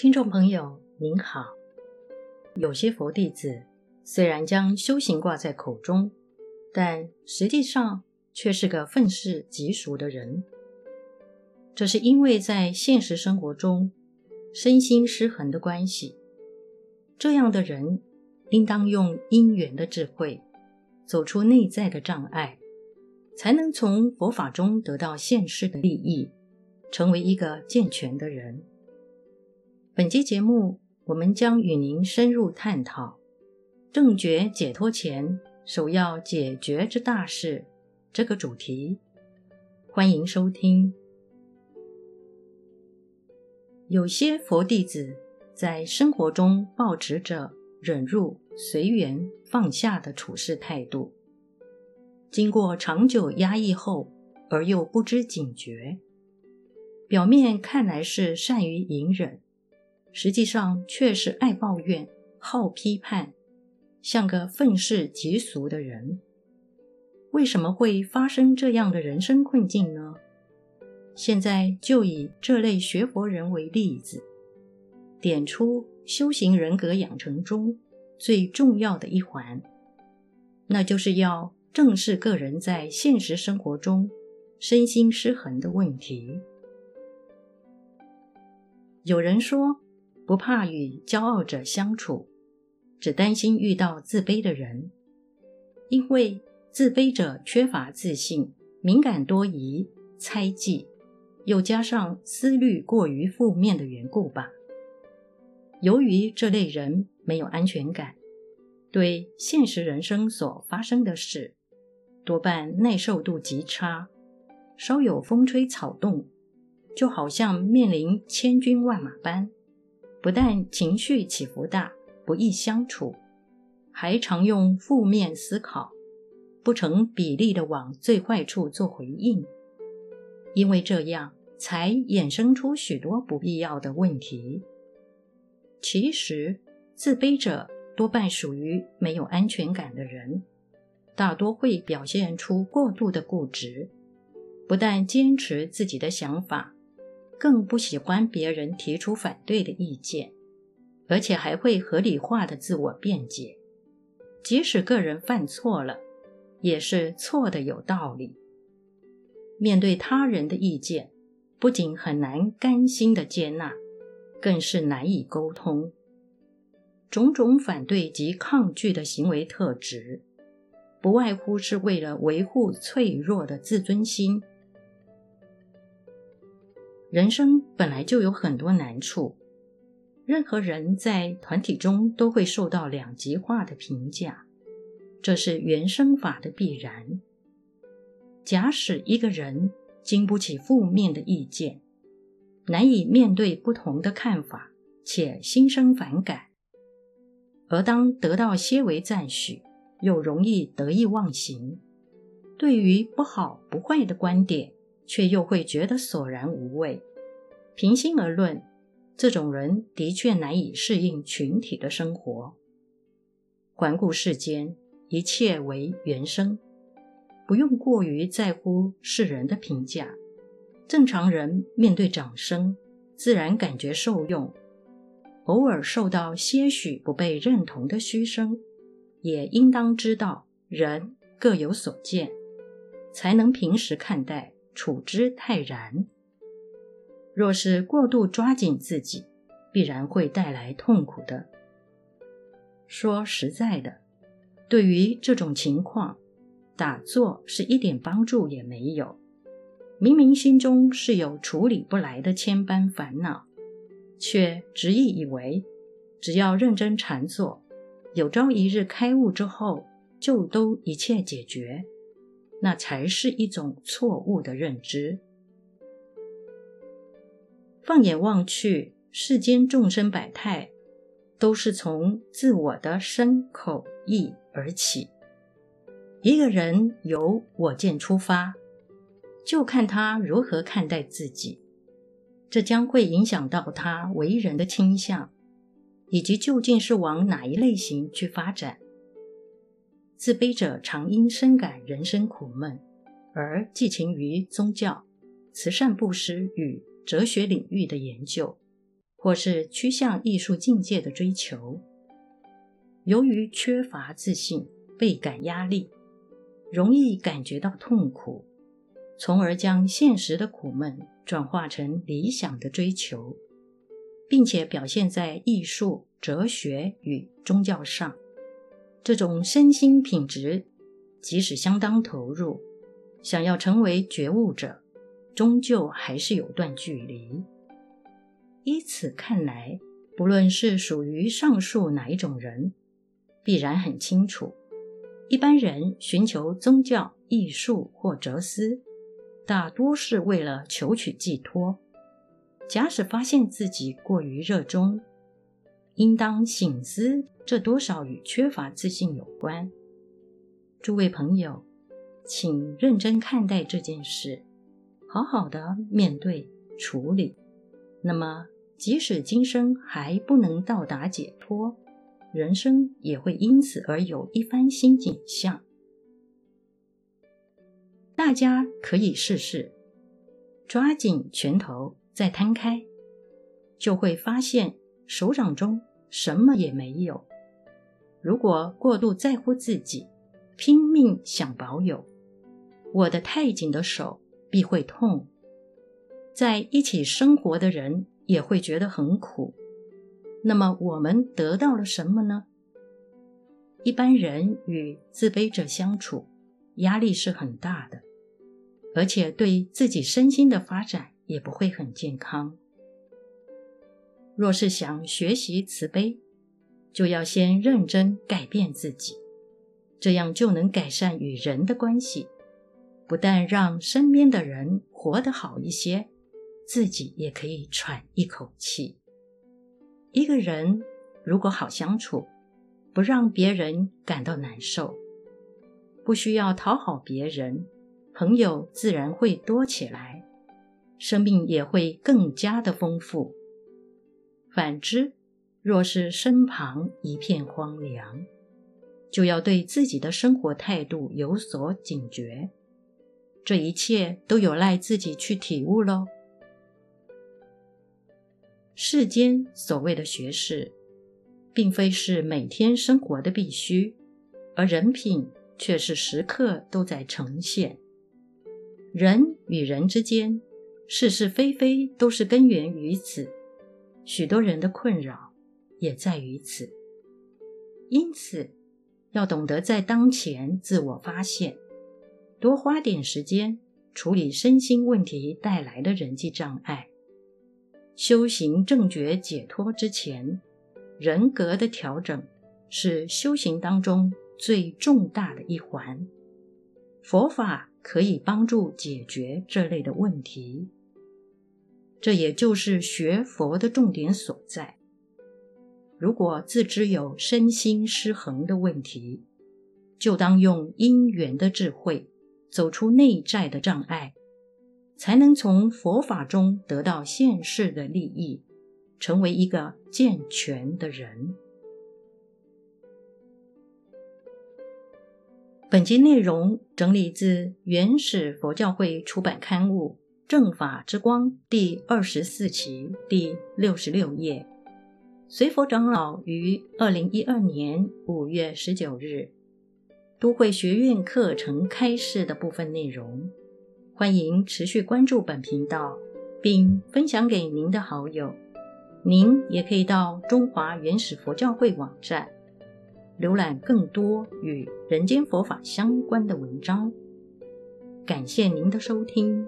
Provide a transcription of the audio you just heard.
听众朋友您好，有些佛弟子虽然将修行挂在口中，但实际上却是个愤世嫉俗的人。这是因为在现实生活中身心失衡的关系。这样的人应当用因缘的智慧，走出内在的障碍，才能从佛法中得到现世的利益，成为一个健全的人。本期节目，我们将与您深入探讨正觉解脱前首要解决之大事这个主题。欢迎收听。有些佛弟子在生活中抱持着忍辱、随缘、放下的处事态度，经过长久压抑后，而又不知警觉，表面看来是善于隐忍，实际上却是爱抱怨、好批判，像个愤世嫉俗的人。为什么会发生这样的人生困境呢？现在就以这类学佛人为例子，点出修行人格养成中最重要的一环，那就是要正视个人在现实生活中身心失衡的问题。有人说，不怕与骄傲者相处，只担心遇到自卑的人，因为自卑者缺乏自信，敏感多疑，猜忌。又加上思虑过于负面的缘故吧。由于这类人没有安全感，对现实人生所发生的事，多半耐受度极差，稍有风吹草动，就好像面临千军万马般，不但情绪起伏大，不易相处，还常用负面思考，不成比例地往最坏处做回应。因为这样，才衍生出许多不必要的问题。其实，自卑者多半属于没有安全感的人，大多会表现出过度的固执，不但坚持自己的想法，更不喜欢别人提出反对的意见，而且还会合理化的自我辩解，即使个人犯错了，也是错的有道理。面对他人的意见，不仅很难甘心的接纳，更是难以沟通。种种反对及抗拒的行为特质，不外乎是为了维护脆弱的自尊心。人生本来就有很多难处，任何人在团体中都会受到两极化的评价，这是原生法的必然。假使一个人经不起负面的意见，难以面对不同的看法，且心生反感；而当得到些微赞许，又容易得意忘形，对于不好不坏的观点，却又会觉得索然无味。平心而论，这种人的确难以适应群体的生活。环顾世间，一切为原生。不用过于在乎世人的评价，正常人面对掌声，自然感觉受用；偶尔受到些许不被认同的嘘声，也应当知道人各有所见，才能平时看待，处之泰然。若是过度抓紧自己，必然会带来痛苦的。说实在的，对于这种情况，打坐是一点帮助也没有，明明心中是有处理不来的千般烦恼，却执意以为只要认真禅坐，有朝一日开悟之后就都一切解决，那才是一种错误的认知。放眼望去，世间众生百态，都是从自我的身口意而起。一个人由我见出发，就看他如何看待自己，这将会影响到他为人的倾向，以及究竟是往哪一类型去发展。自卑者常因深感人生苦闷，而寄情于宗教、慈善布施与哲学领域的研究，或是趋向艺术境界的追求。由于缺乏自信，倍感压力，容易感觉到痛苦，从而将现实的苦闷转化成理想的追求，并且表现在艺术、哲学与宗教上。这种身心品质，即使相当投入，想要成为觉悟者，终究还是有段距离。依此看来，不论是属于上述哪一种人，必然很清楚，一般人寻求宗教、艺术或哲思，大多是为了求取寄托。假使发现自己过于热衷，应当醒思，这多少与缺乏自信有关。诸位朋友，请认真看待这件事，好好的面对处理。那么，即使今生还不能到达解脱，人生也会因此而有一番新景象。大家可以试试，抓紧拳头再摊开，就会发现手掌中什么也没有。如果过度在乎自己，拼命想保有，握得太紧的手必会痛。在一起生活的人也会觉得很苦。那么我们得到了什么呢？一般人与自卑者相处，压力是很大的，而且对自己身心的发展也不会很健康。若是想学习慈悲，就要先认真改变自己，这样就能改善与人的关系，不但让身边的人活得好一些，自己也可以喘一口气。一个人如果好相处，不让别人感到难受，不需要讨好别人，朋友自然会多起来，生命也会更加的丰富。反之，若是身旁一片荒凉，就要对自己的生活态度有所警觉。这一切都有赖自己去体悟喽。世间所谓的学识，并非是每天生活的必须，而人品却是时刻都在呈现。人与人之间，是是非非都是根源于此。许多人的困扰也在于此。因此，要懂得在当前自我发现，多花点时间处理身心问题带来的人际障碍。修行正觉解脱之前，人格的调整是修行当中最重大的一环。佛法可以帮助解决这类的问题，这也就是学佛的重点所在。如果自知有身心失衡的问题，就当用因缘的智慧走出内在的障碍。才能从佛法中得到现世的利益，成为一个健全的人。本集内容整理自原始佛教会出版刊物《正法之光》第二十四期第六十六页，随佛长老于二零一二年五月十九日都会学院课程开示的部分内容。欢迎持续关注本频道，并分享给您的好友。您也可以到中华原始佛教会网站浏览更多与人间佛法相关的文章。感谢您的收听。